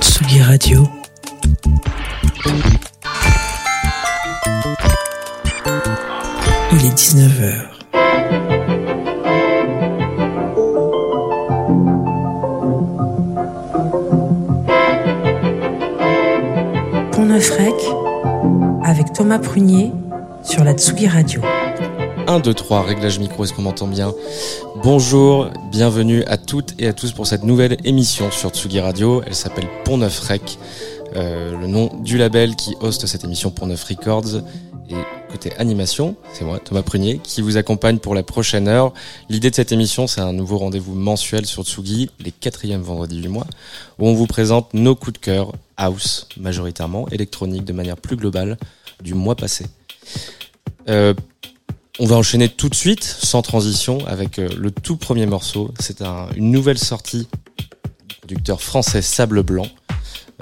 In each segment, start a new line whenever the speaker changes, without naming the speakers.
Tsugi Radio. Il est 19h. Pont Neuf avec Thomas Prunier sur la Tsugi Radio.
1, 2, 3, réglage micro, est-ce qu'on m'entend bien Bonjour, bienvenue à toutes et à tous pour cette nouvelle émission sur Tsugi Radio. Elle s'appelle Pont Neuf Rec, euh, le nom du label qui hoste cette émission Pont Neuf Records. Et côté animation, c'est moi, Thomas Prunier, qui vous accompagne pour la prochaine heure. L'idée de cette émission, c'est un nouveau rendez-vous mensuel sur Tsugi, les quatrièmes vendredis du mois, où on vous présente nos coups de cœur, house, majoritairement, électronique de manière plus globale, du mois passé. Euh, on va enchaîner tout de suite, sans transition, avec euh, le tout premier morceau. C'est un- une nouvelle sortie du producteur français Sable Blanc.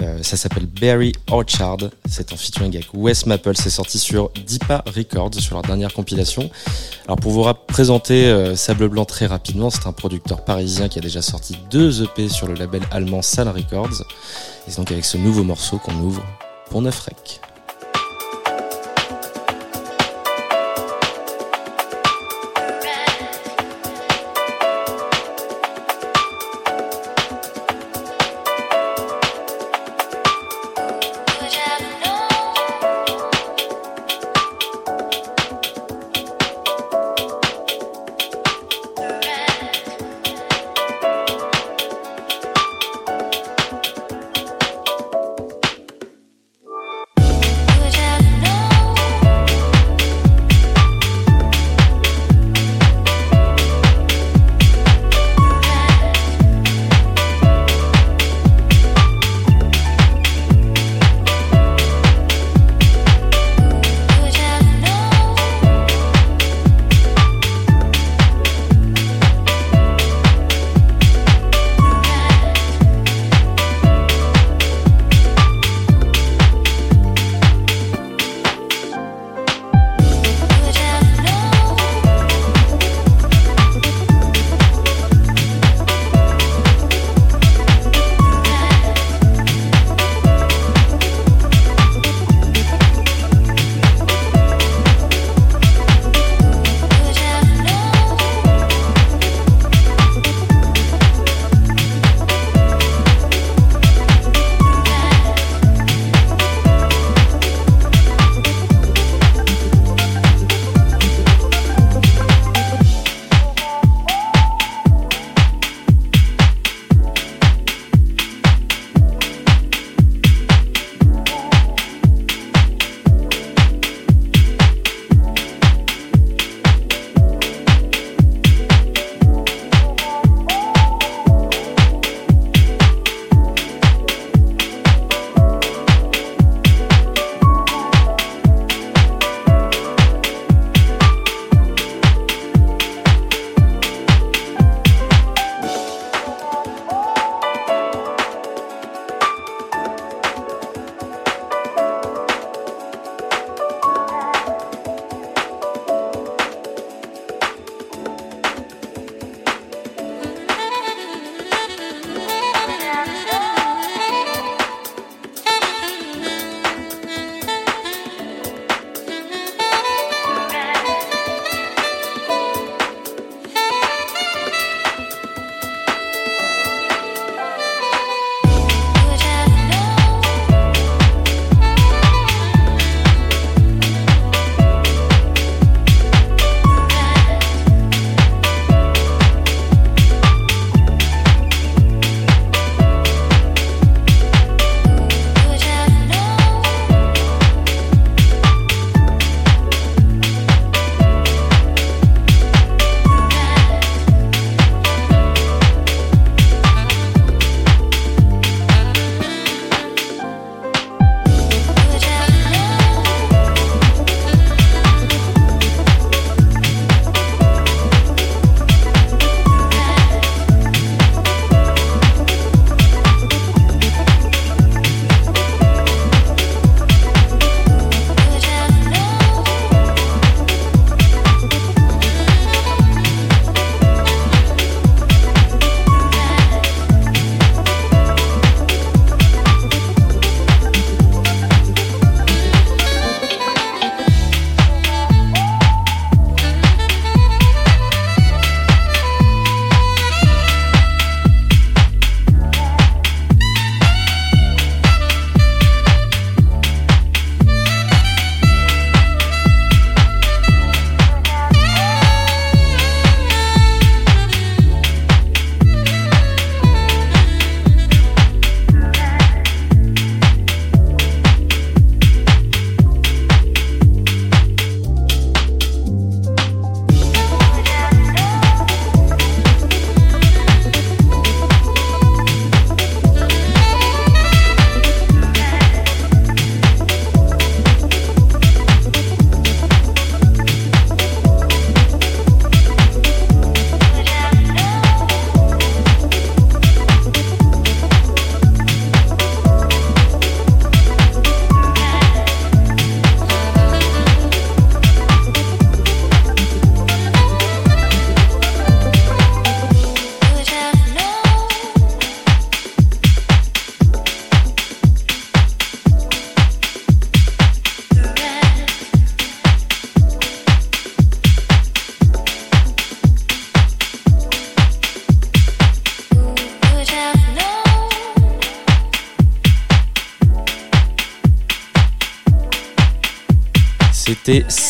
Euh, ça s'appelle Berry Orchard. C'est en featuring avec Wes Maple. C'est sorti sur Deepa Records, sur leur dernière compilation. Alors pour vous présenter euh, Sable Blanc très rapidement, c'est un producteur parisien qui a déjà sorti deux EP sur le label allemand Sal Records. Et c'est donc avec ce nouveau morceau qu'on ouvre pour Neuf Rec.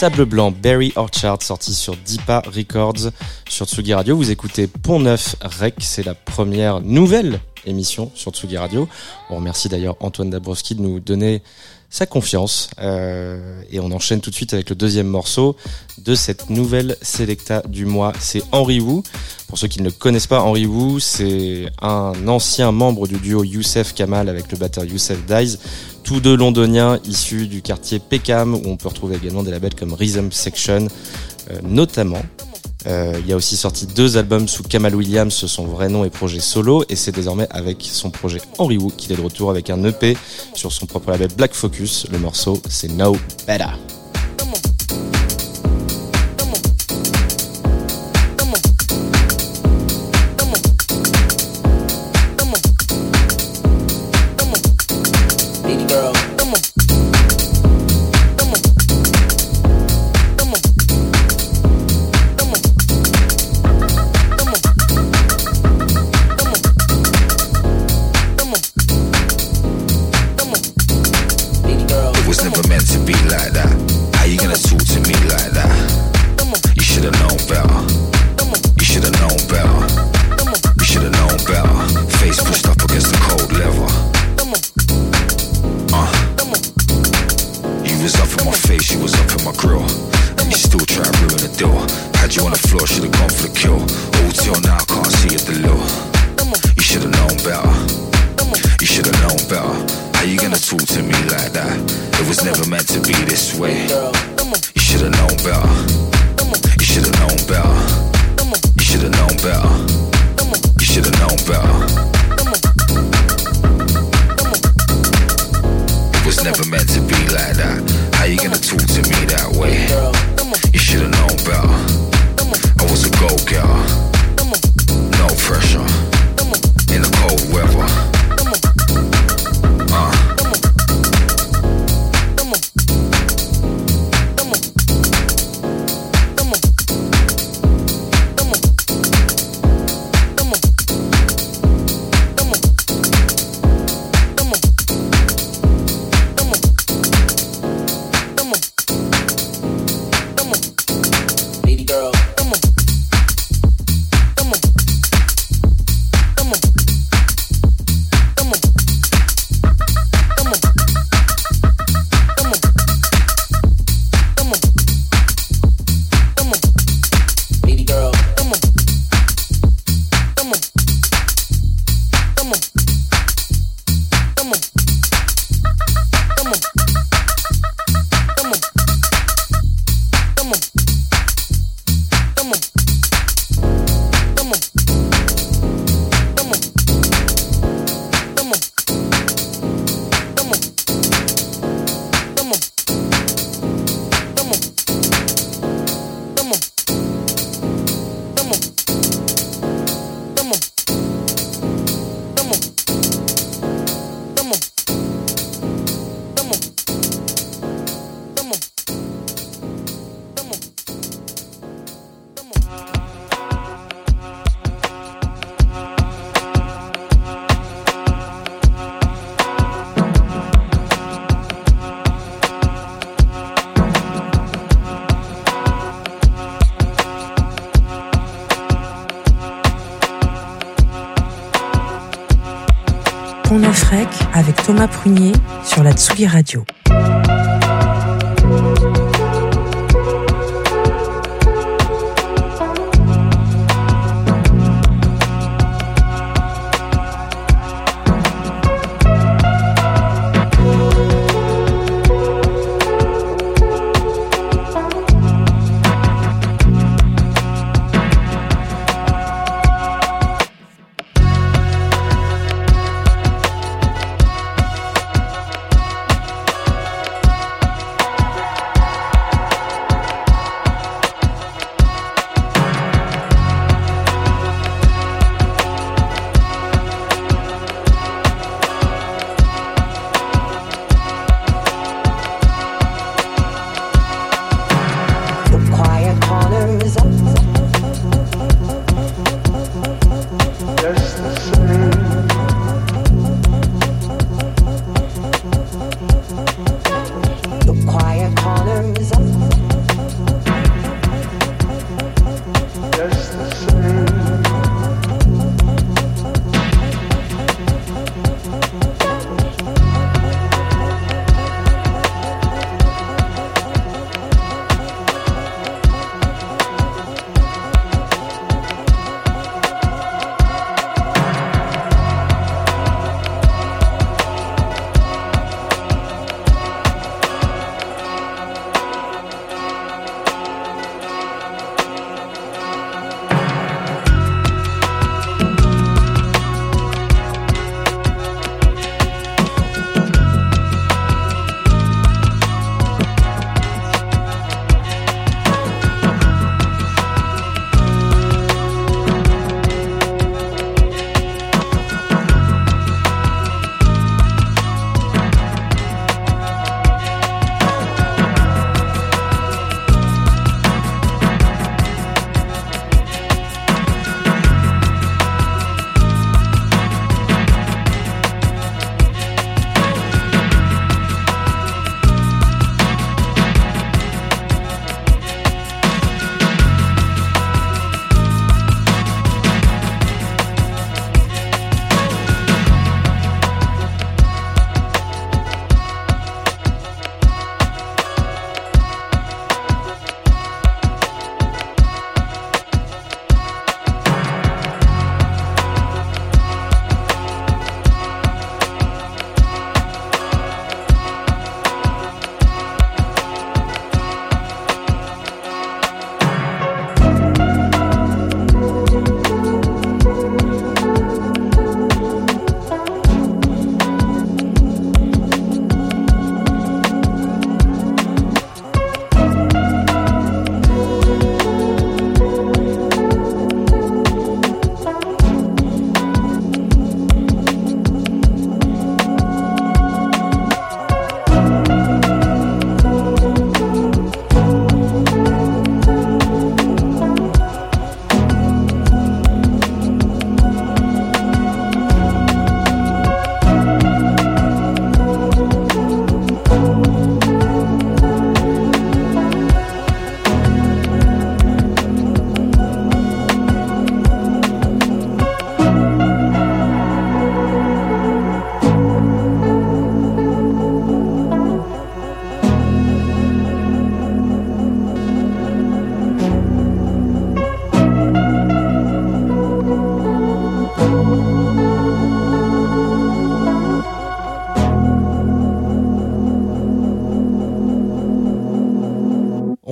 Sable Blanc, Berry Orchard, sorti sur Deepa Records sur Tsugi Radio. Vous écoutez Pont Neuf Rec, c'est la première nouvelle émission sur Tsugi Radio. On remercie d'ailleurs Antoine Dabrowski de nous donner sa confiance. Euh, et on enchaîne tout de suite avec le deuxième morceau de cette nouvelle Selecta du mois. C'est Henri Wu. Pour ceux qui ne le connaissent pas, Henri Wu, c'est un ancien membre du duo Youssef Kamal avec le batteur Youssef Dies. Tous deux londoniens issus du quartier Peckham où on peut retrouver également des labels comme Rhythm Section, euh, notamment. Euh, il a aussi sorti deux albums sous Kamal Williams, son vrai nom et projet solo, et c'est désormais avec son projet Henry Wu qu'il est de retour avec un EP sur son propre label Black Focus. Le morceau, c'est No Better.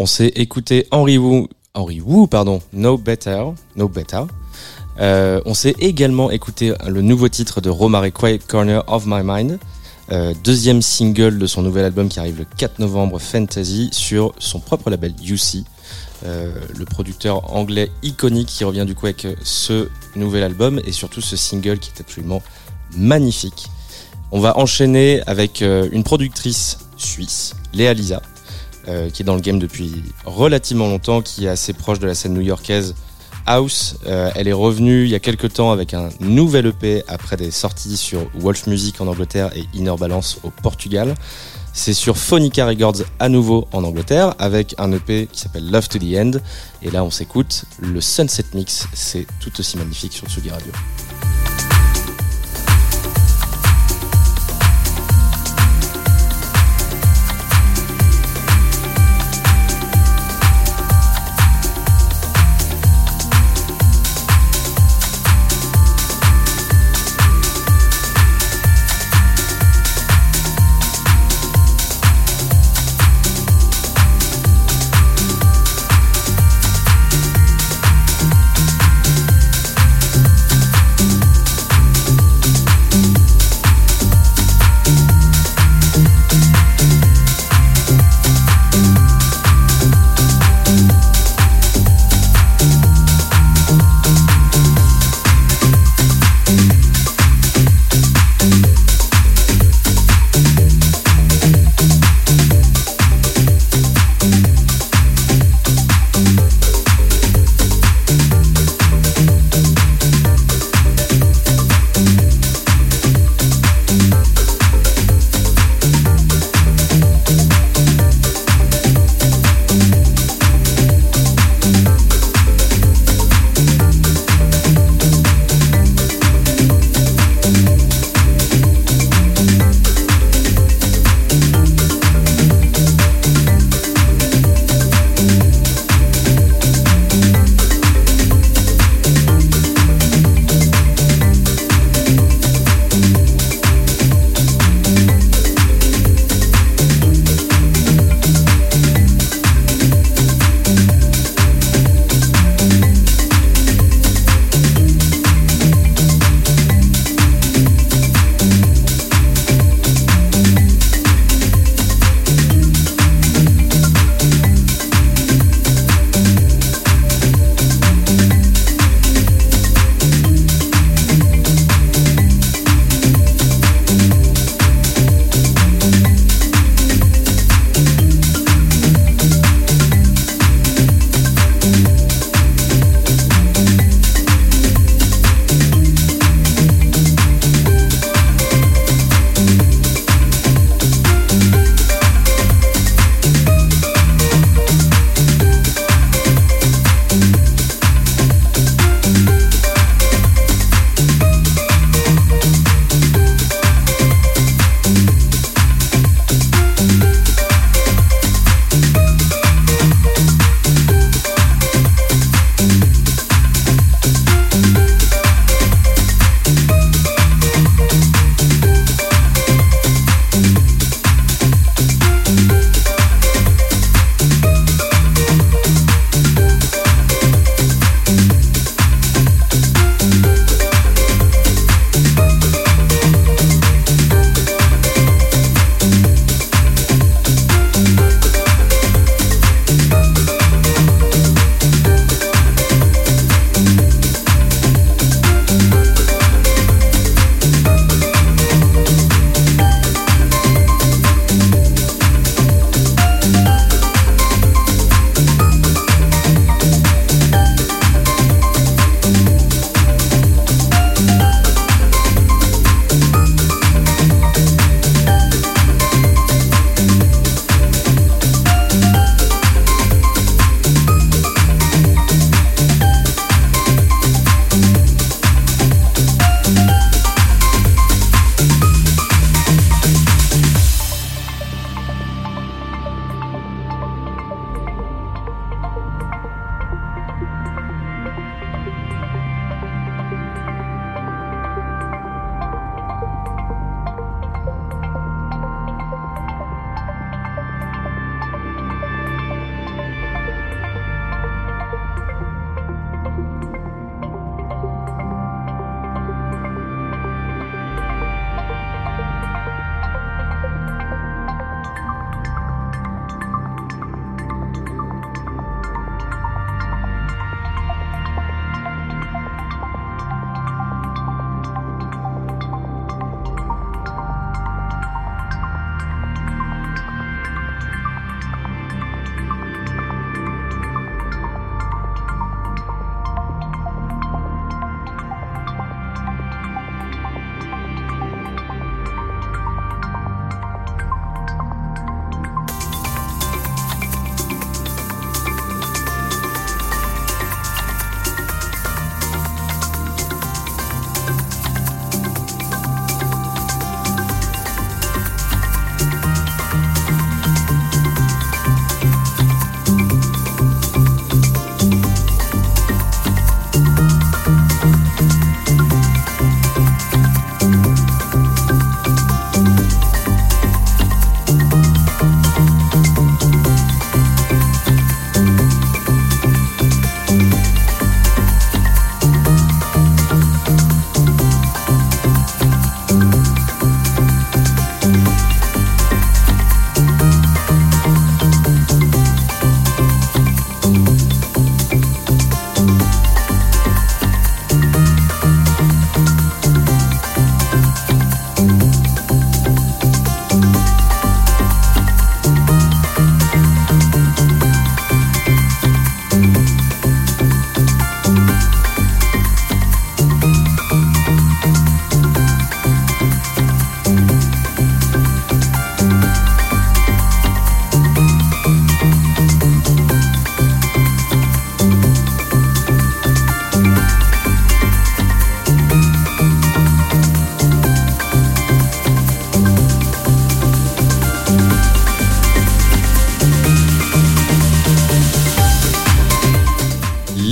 S'est écouté Henry Wu, Henry Wu, pardon, No Better, No Better. Euh, on s'est également écouté le nouveau titre de Romare Quiet Corner of My Mind, euh, deuxième single de son nouvel album qui arrive le 4 novembre, Fantasy, sur son propre label UC. Euh, le producteur anglais iconique qui revient du coup avec ce nouvel album et surtout ce single qui est absolument magnifique. On va enchaîner avec une productrice suisse, Léa Lisa, euh, qui est dans le game depuis relativement longtemps, qui est assez proche de la scène new-yorkaise House. Euh, elle est revenue il y a quelques temps avec un nouvel EP après des sorties sur Wolf Music en Angleterre et Inner Balance au Portugal. C'est sur Phonica Records à nouveau en Angleterre avec un EP qui s'appelle Love to the End. Et là, on s'écoute le Sunset Mix. C'est tout aussi magnifique sur Tsugi Radio.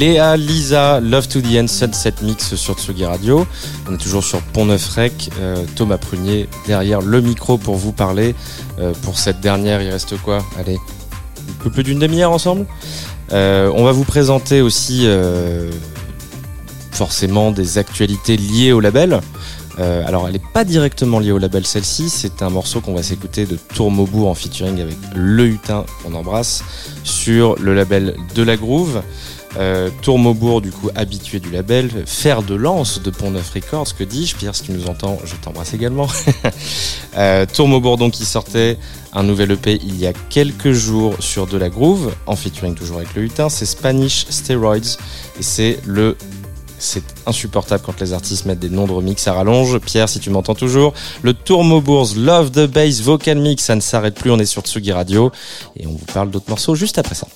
Léa, Lisa, Love to the End, Sunset Mix sur Tsugi Radio. On est toujours sur Pont Neuf Rec. Euh, Thomas Prunier derrière le micro pour vous parler. Euh, pour cette dernière, il reste quoi? Allez, un peu plus d'une demi-heure ensemble. Euh, on va vous présenter aussi forcément des actualités liées au label. alors, elle n'est pas directement liée au label celle-ci, c'est un morceau qu'on va s'écouter de Tourmaubourg en featuring avec Le Hutin, qu'on embrasse, sur le label De la Groove. Euh, du coup, habitué du label, fer de lance de Pont Neuf Records, que dis-je Pierre, si tu nous entends, je t'embrasse également. euh, donc, qui sortait un nouvel EP il y a quelques jours sur De La Groove, en featuring toujours avec le hutin, c'est Spanish Steroids, et c'est le c'est insupportable quand les artistes mettent des noms de remix à rallonge. Pierre, si tu m'entends toujours, le Tourmaubourgs Love the Bass Vocal Mix, ça ne s'arrête plus, on est sur Tsugi Radio et on vous parle d'autres morceaux juste après ça.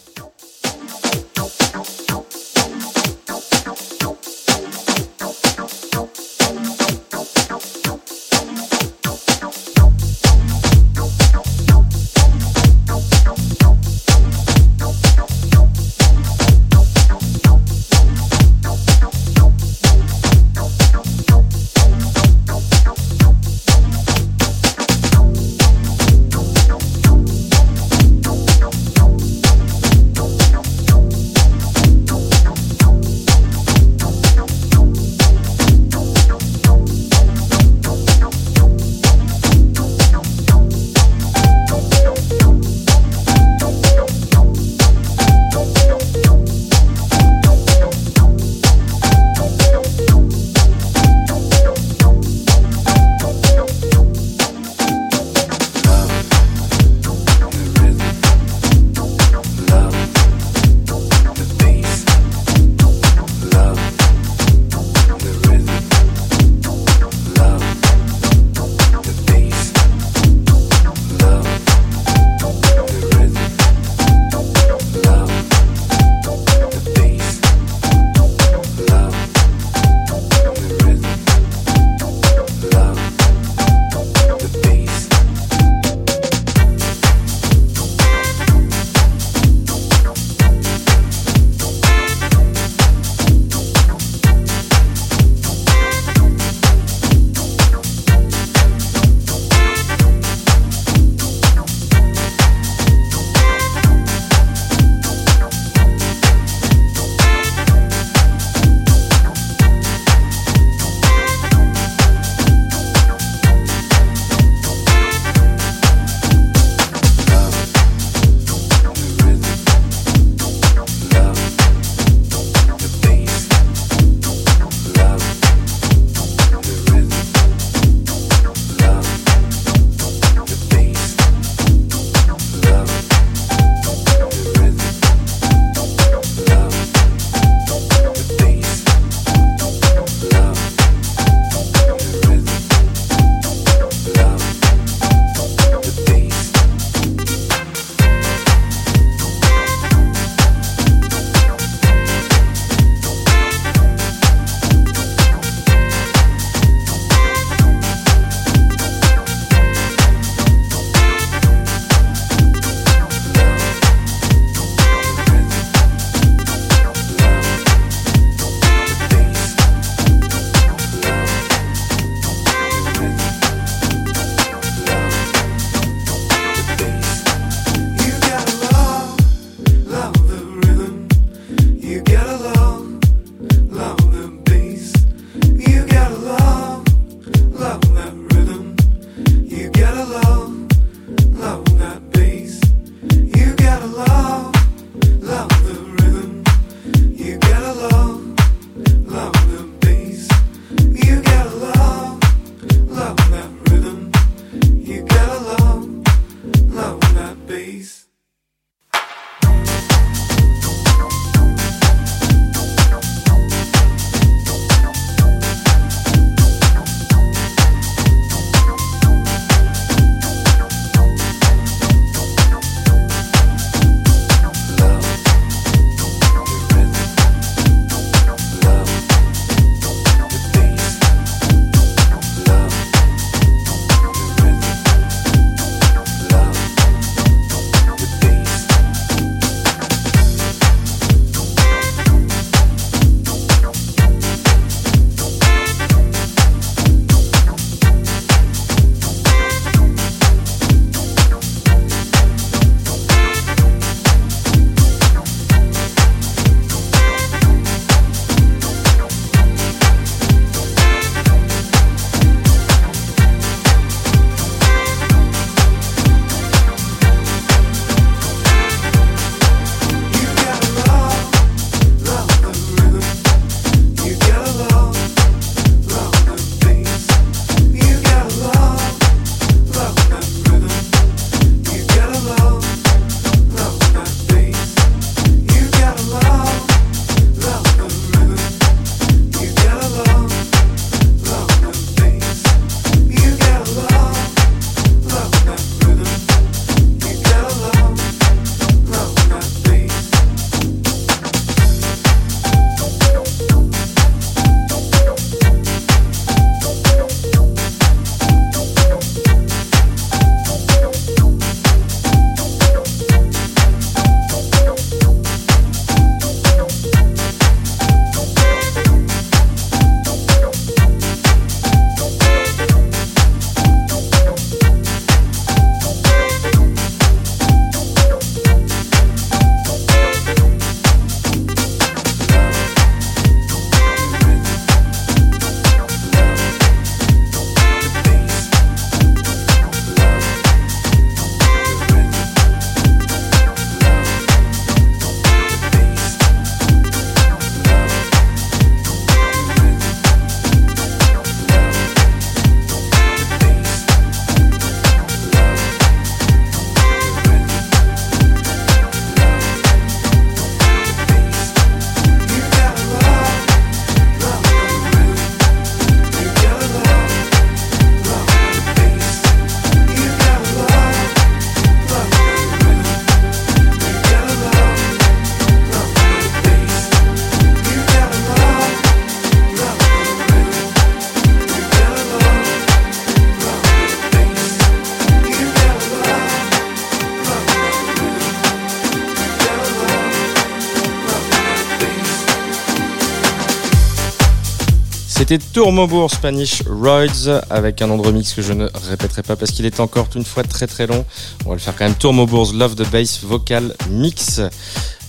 C'était Spanish Roids avec un nom de remix que je ne répéterai pas parce qu'il est encore une fois très très long. On va le faire quand même. Tourmobourg's Love the Bass Vocal Mix.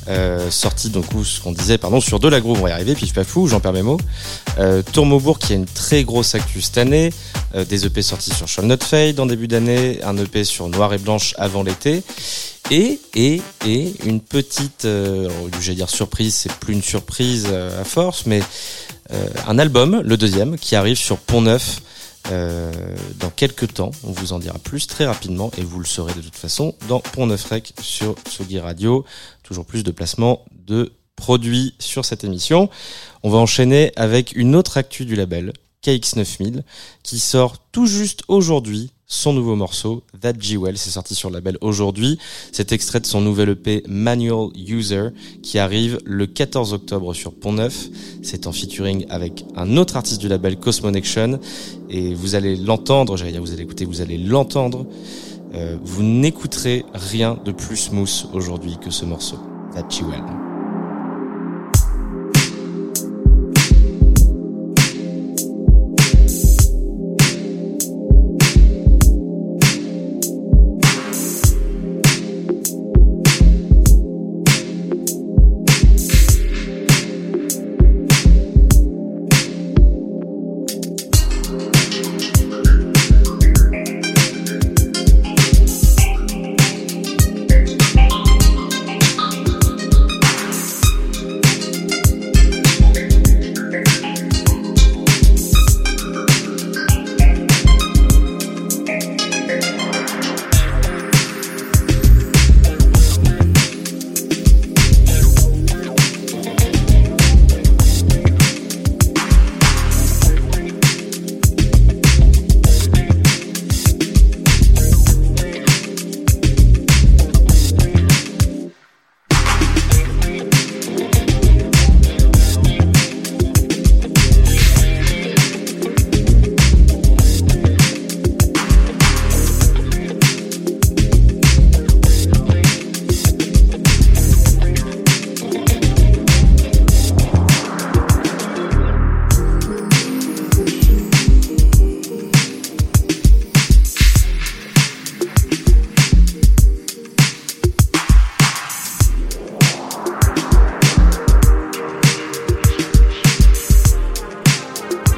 Euh, sorti donc ce qu'on disait pardon sur de la groove on va y arriver puis je suis pas fou j'en perds mes mots euh, qui a une très grosse actu cette année euh, des EP sortis sur Shall Not Fade en début d'année un EP sur Noir et Blanche avant l'été et et et une petite euh, j'allais dire surprise c'est plus une surprise à force mais un album, le deuxième, qui arrive sur Pont Neuf euh, dans quelques temps. On vous en dira plus très rapidement et vous le saurez de toute façon dans Pont Neuf Rec sur Sugi Radio. Toujours plus de placements de produits sur cette émission. On va enchaîner avec une autre actu du label, KX9000, qui sort tout juste aujourd'hui son nouveau morceau, That G Well, c'est sorti sur le label aujourd'hui. C'est extrait de son nouvel EP Manual User qui arrive le 14 octobre sur Pont Neuf. C'est en featuring avec un autre artiste du label Cosmonection et vous allez l'entendre, j'allais dire vous allez écouter, vous allez l'entendre. Euh, vous n'écouterez rien de plus smooth aujourd'hui que ce morceau, That G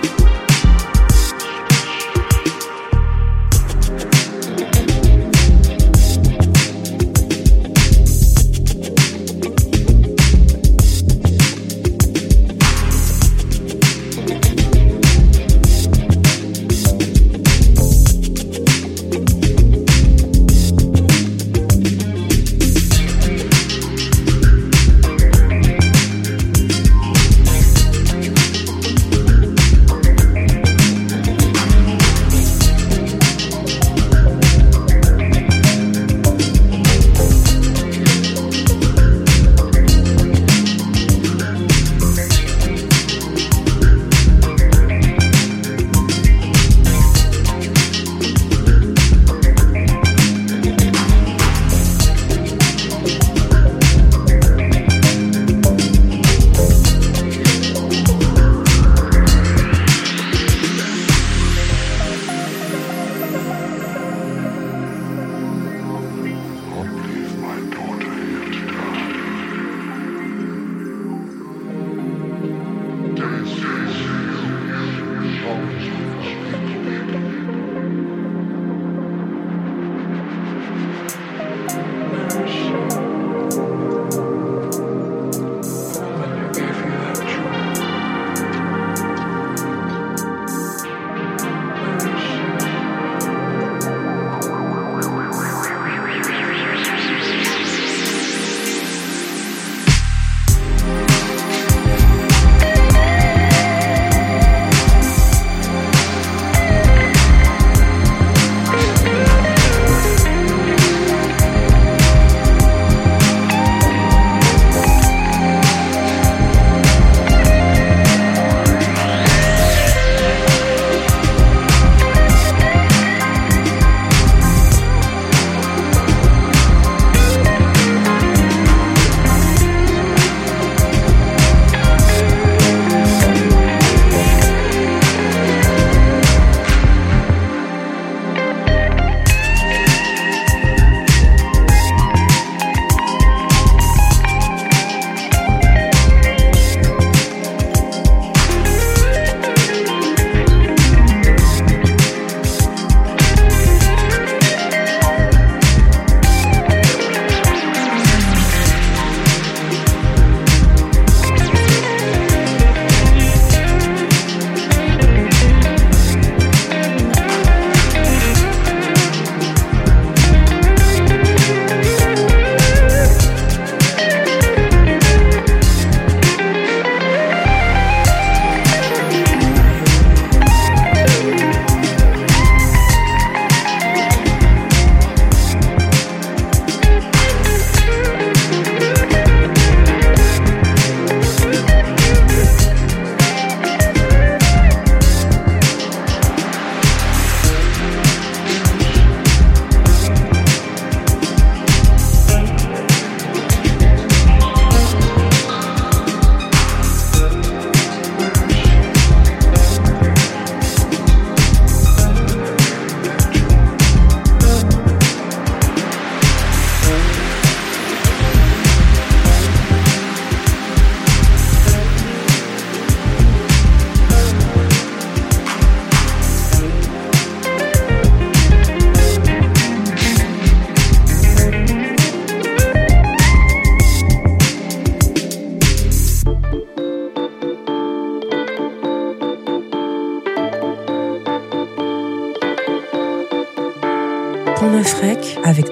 you.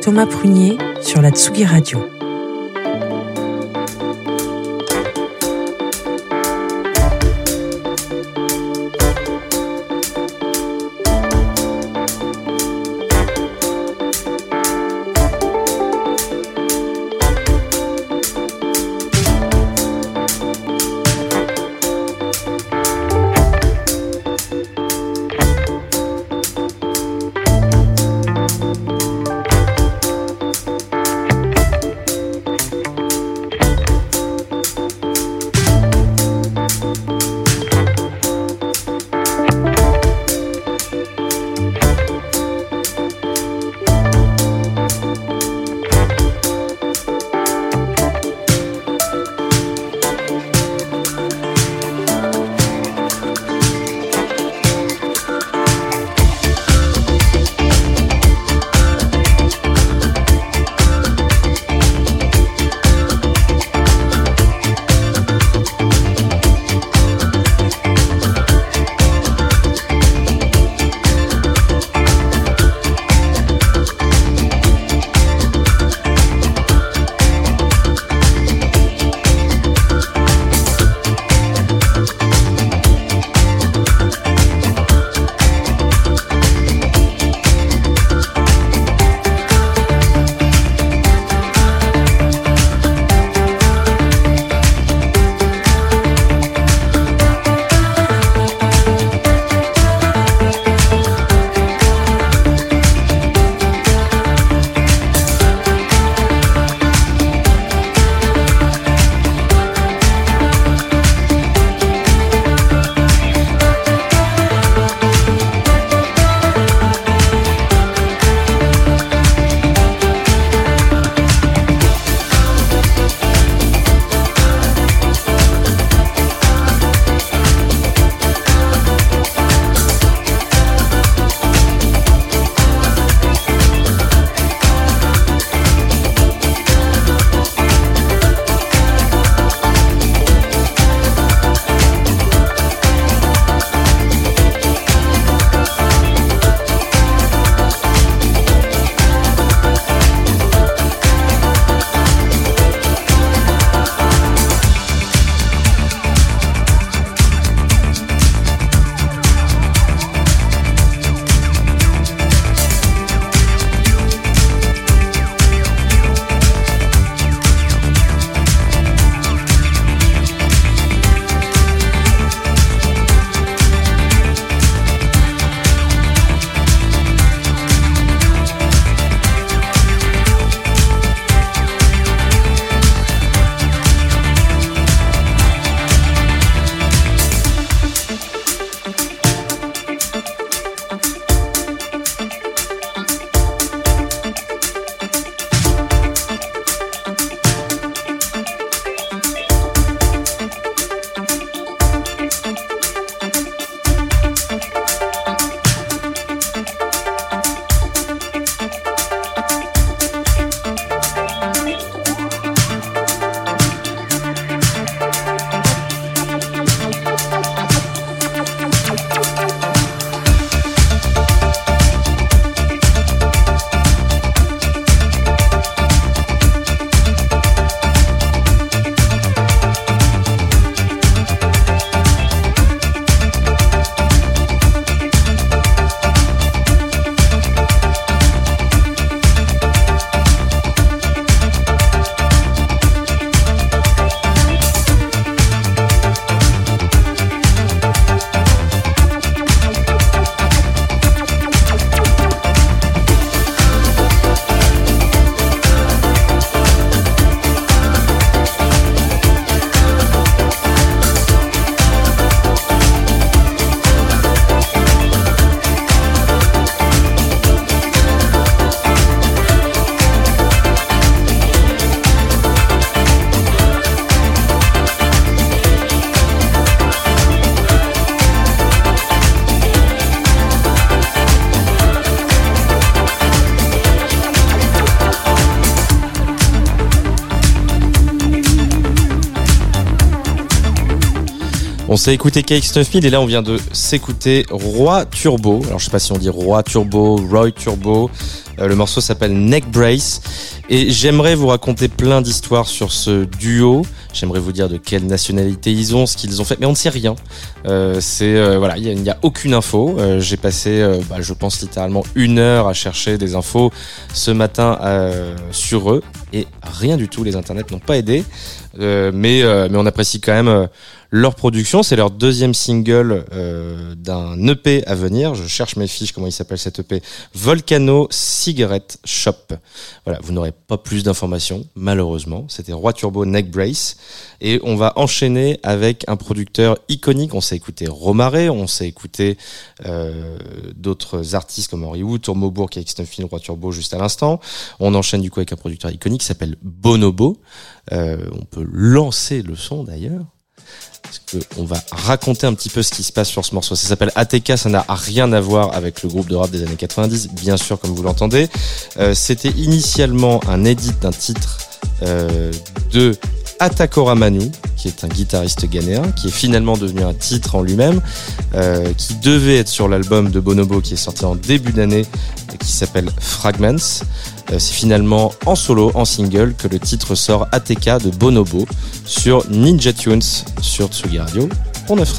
Thomas Prunier sur la Tsugi Radio.
S'est écouté KX9000 et là on vient de s'écouter Roi Turbo. Alors je sais pas si on dit Roi Turbo, Roy Turbo. le morceau s'appelle Neck Brace. Et j'aimerais vous raconter plein d'histoires sur ce duo. J'aimerais vous dire de quelle nationalité ils ont, ce qu'ils ont fait, mais on ne sait rien. Euh, c'est euh, voilà, il n'y a, aucune info. Euh, j'ai passé, bah, je pense littéralement une heure à chercher des infos ce matin sur eux et rien du tout. Les internets n'ont pas aidé, mais mais on apprécie quand même leur production. C'est leur deuxième single euh, d'un EP à venir. Je cherche mes fiches, comment il s'appelle cet EP Volcano Cigarette Shop. Voilà, vous n'aurez pas plus d'informations, malheureusement. C'était Roi Turbo Neck Brace. Et on va enchaîner avec un producteur iconique. On s'est écouté Romaré, on s'est écouté euh, d'autres artistes comme Henry Wu, Tourmobourg qui a extrait Roi Turbo juste à l'instant. On enchaîne du coup avec un producteur iconique qui s'appelle Bonobo. Euh, on peut lancer le son d'ailleurs on va raconter un petit peu ce qui se passe sur ce morceau. Ça s'appelle ATK, ça n'a rien à voir avec le groupe de rap des années 90, bien sûr, comme vous l'entendez. Euh, c'était initialement un edit d'un titre euh, de Atakora Manu, qui est un guitariste ghanéen, qui est finalement devenu un titre en lui-même, euh, qui devait être sur l'album de Bonobo qui est sorti en début d'année, qui s'appelle Fragments. Euh, c'est finalement en solo, en single, que le titre sort ATK de Bonobo sur Ninja Tunes sur Tsugi Radio pour 9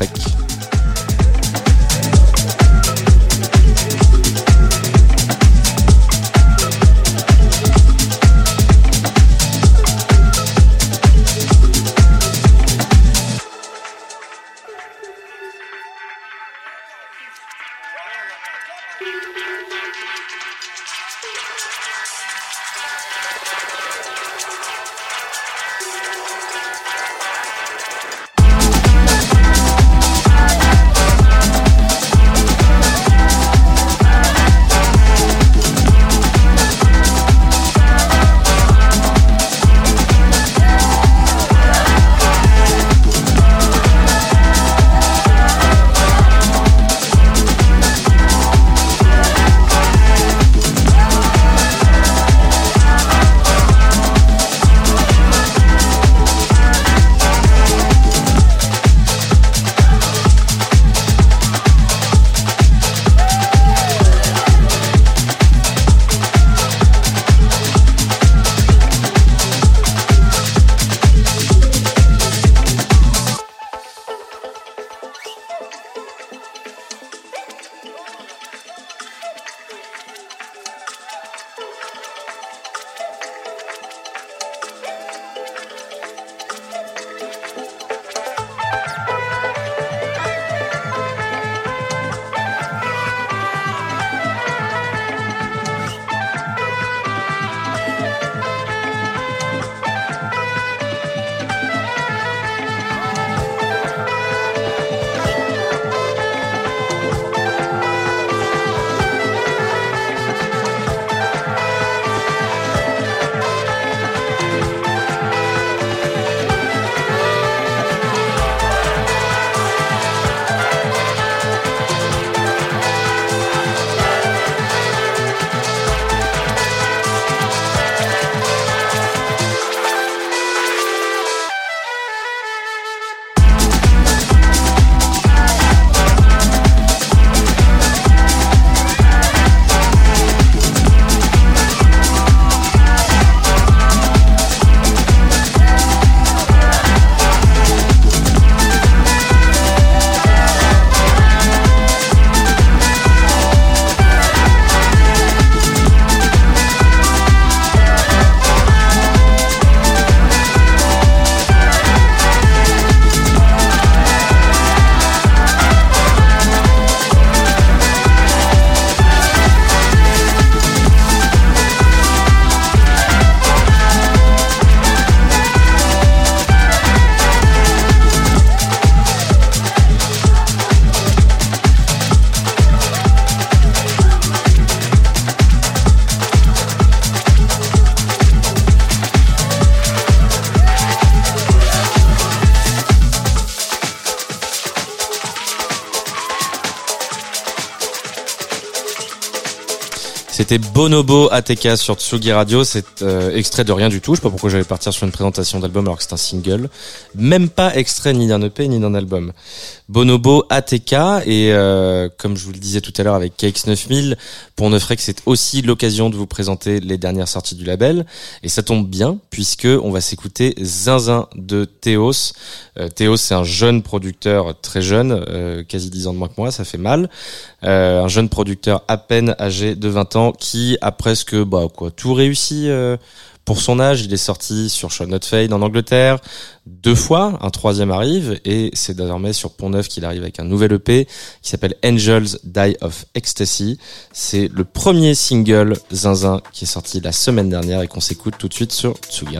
Bonobo ATK sur Tsugi Radio. C'est euh, extrait de rien du tout. Je sais pas pourquoi j'allais partir sur une présentation d'album alors que c'est un single. Même pas extrait ni d'un EP ni d'un album. Bonobo ATK et euh, comme je vous le disais tout à l'heure avec KX9000, pour que c'est aussi l'occasion de vous présenter les dernières sorties du label. Et ça tombe bien puisque on va s'écouter Zinzin de Théos. Euh, Théos c'est un jeune producteur très jeune, quasi 10 ans de moins que moi, ça fait mal. un jeune producteur à peine âgé de 20 ans qui a presque bah, quoi, tout réussi euh, pour son âge. Il est sorti sur Shot Not Fade en Angleterre deux fois, un troisième arrive et c'est désormais sur Pont Neuf qu'il arrive avec un nouvel EP qui s'appelle Angels Die of Ecstasy. C'est le premier single Zinzin qui est sorti la semaine dernière et qu'on s'écoute tout de suite sur Tsugi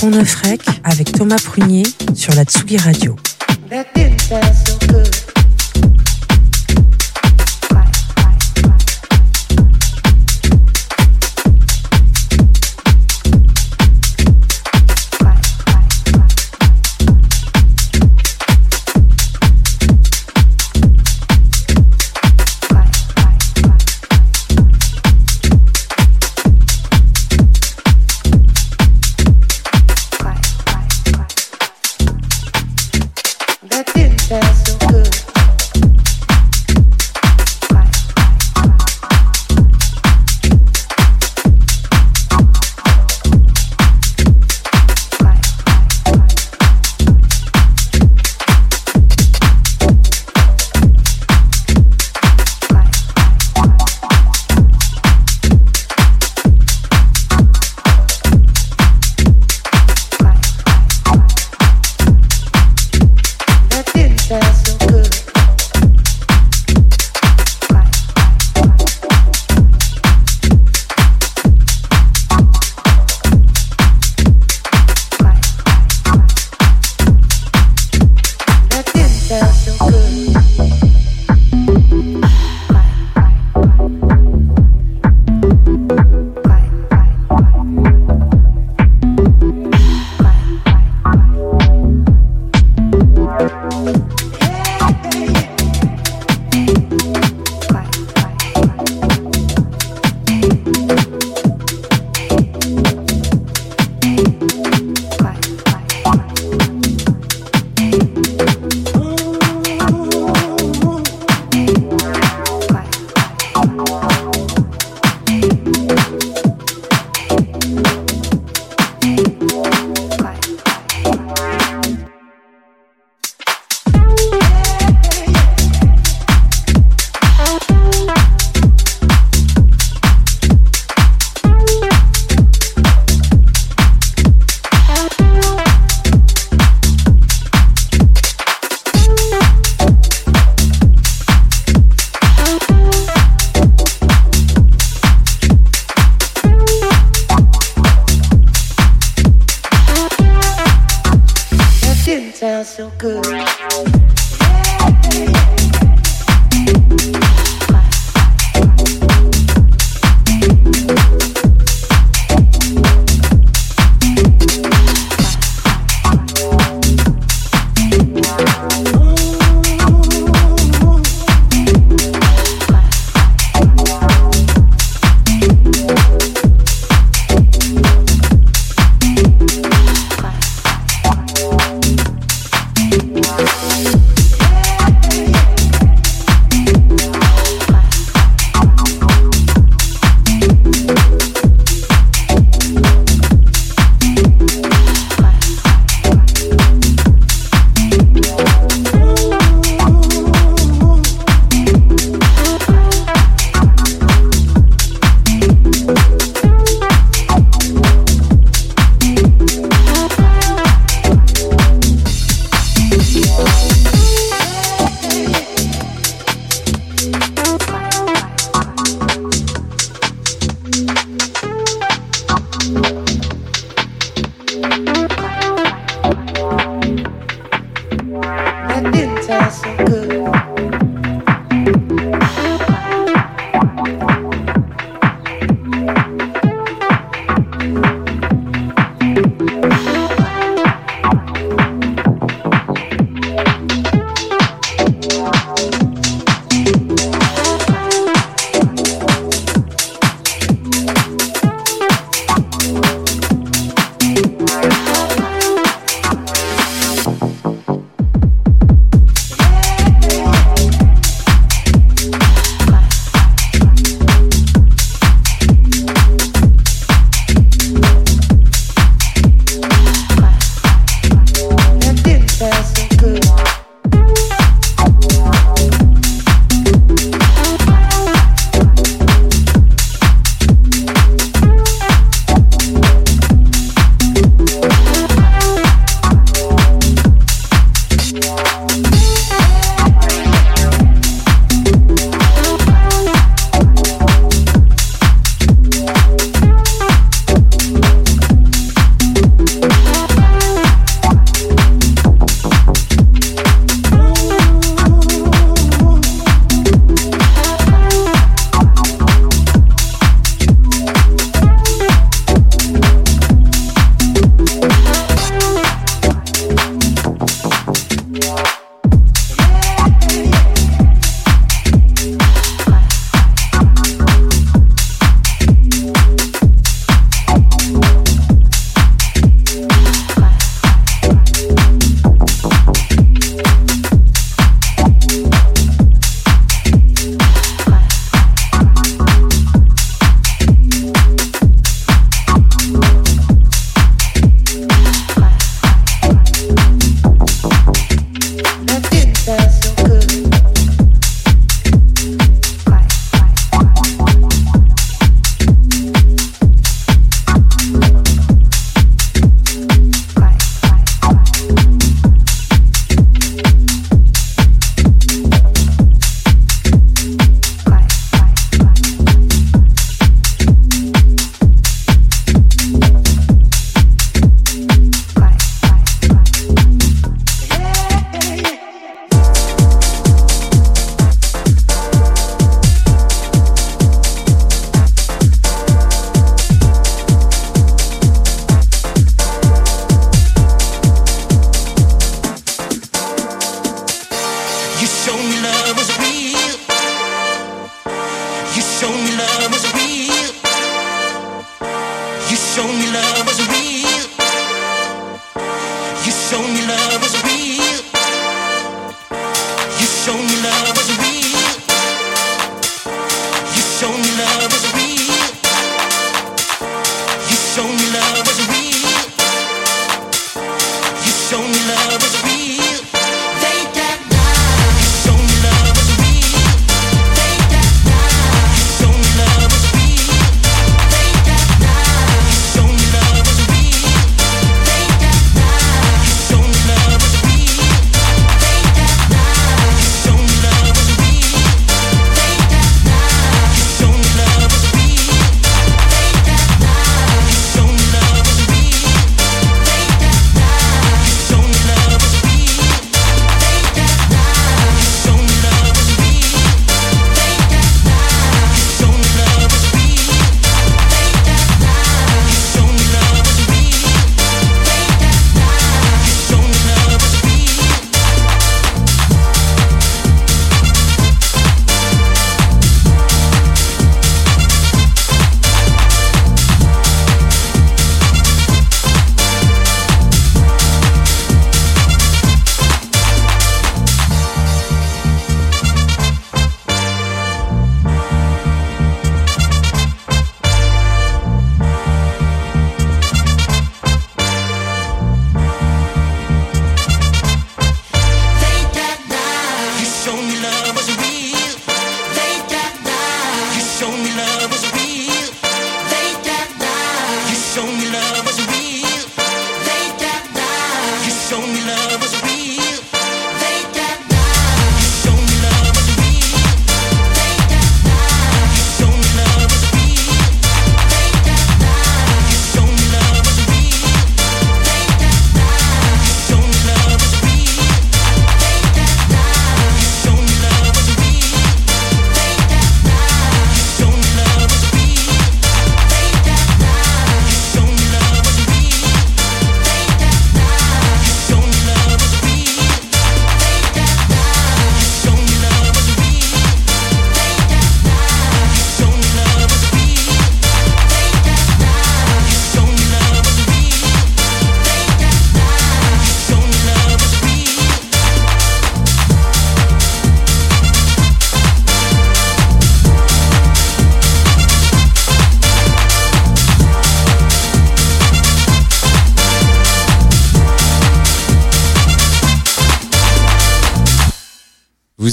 Pont Neuf Rec avec Thomas Prunier sur la Tsugi Radio.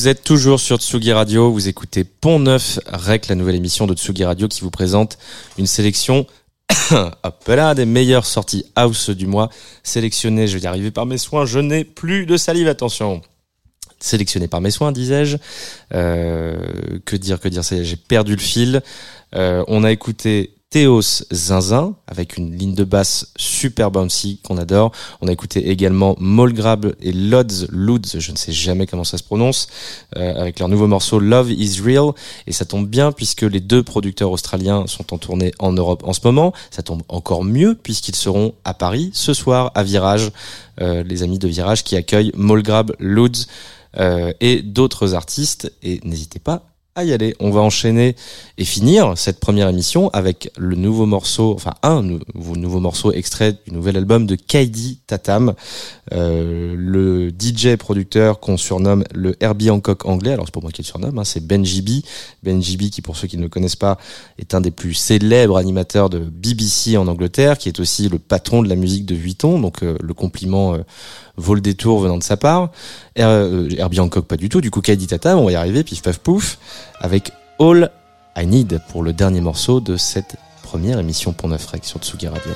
Vous êtes toujours sur Tsugi Radio, vous écoutez Pont Neuf Rec, la nouvelle émission de Tsugi Radio qui vous présente une sélection là, des meilleures sorties house du mois, sélectionnées, je vais y arriver par mes soins, je n'ai plus de salive, attention sélectionné par mes soins, disais-je. Euh, que dire, que dire, j'ai perdu le fil. Euh, on a écouté Théos Zinzin avec une ligne de basse super bouncy qu'on adore. On a écouté également Molgrab et Lods Luds, je ne sais jamais comment ça se prononce, euh, avec leur nouveau morceau Love is Real. Et ça tombe bien puisque les deux producteurs australiens sont en tournée en Europe en ce moment. Ça tombe encore mieux puisqu'ils seront à Paris ce soir à Virage, les amis de Virage qui accueillent Molgrab, Luds et d'autres artistes. Et n'hésitez pas à y aller. On va enchaîner et finir cette première émission avec le nouveau morceau, enfin un nouveau morceau extrait du nouvel album de Kaidi Tatam, euh, le DJ producteur qu'on surnomme le Herbie Hancock anglais. Alors c'est pas moi qui le surnomme, hein, c'est Ben Ben Benjibi qui, pour ceux qui ne le connaissent pas, est un des plus célèbres animateurs de BBC en Angleterre, qui est aussi le patron de la musique de Vuitton. Donc euh, le compliment euh, vaut le détour venant de sa part. Euh, Herbie Hancock pas du tout. Du coup, Kaidi Tatam, on va y arriver, pif paf pouf, avec All I Need pour le dernier morceau de cette première émission pour Neuf sur Tsugi Radio.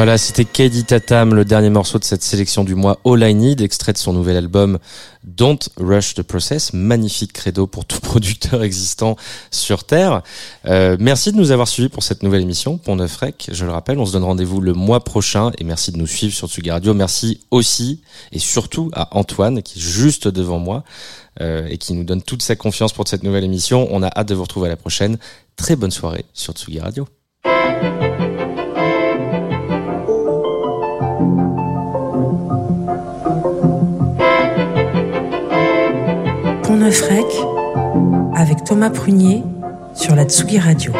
Voilà, c'était Kaidi Tatam, le dernier morceau de cette sélection du mois All I Need, extrait de son nouvel album Don't Rush the Process, magnifique credo pour tout producteur existant sur Terre. Euh, merci de nous avoir suivis pour cette nouvelle émission, Pont Neuf Rec. Je le rappelle, on se donne rendez-vous le mois prochain et merci de nous suivre sur Tsugi Radio. Merci aussi et surtout à Antoine qui est juste devant moi euh, et qui nous donne toute sa confiance pour cette nouvelle émission. On a hâte de vous retrouver à la prochaine. Très bonne soirée sur Tsugi Radio.
Neuf avec Thomas Prunier sur la Tsugi Radio.